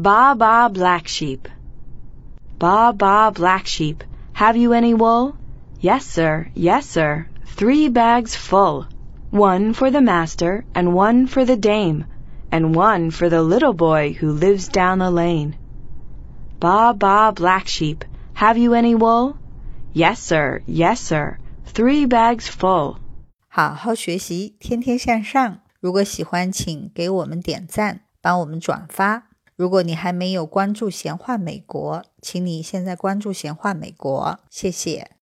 Baa baa black sheep. Baa baa black sheep, have you any wool? Yes, sir, yes, sir, three bags full. One for the master, and one for the dame, and one for the little boy who lives down the lane. Baa baa black sheep, have you any wool? Yes, sir, yes, sir, three bags full. 好好学习，天天向上。如果喜欢，请给我们点赞，帮我们转发。如果你还没有关注闲话美国，请你现在关注闲话美国，谢谢。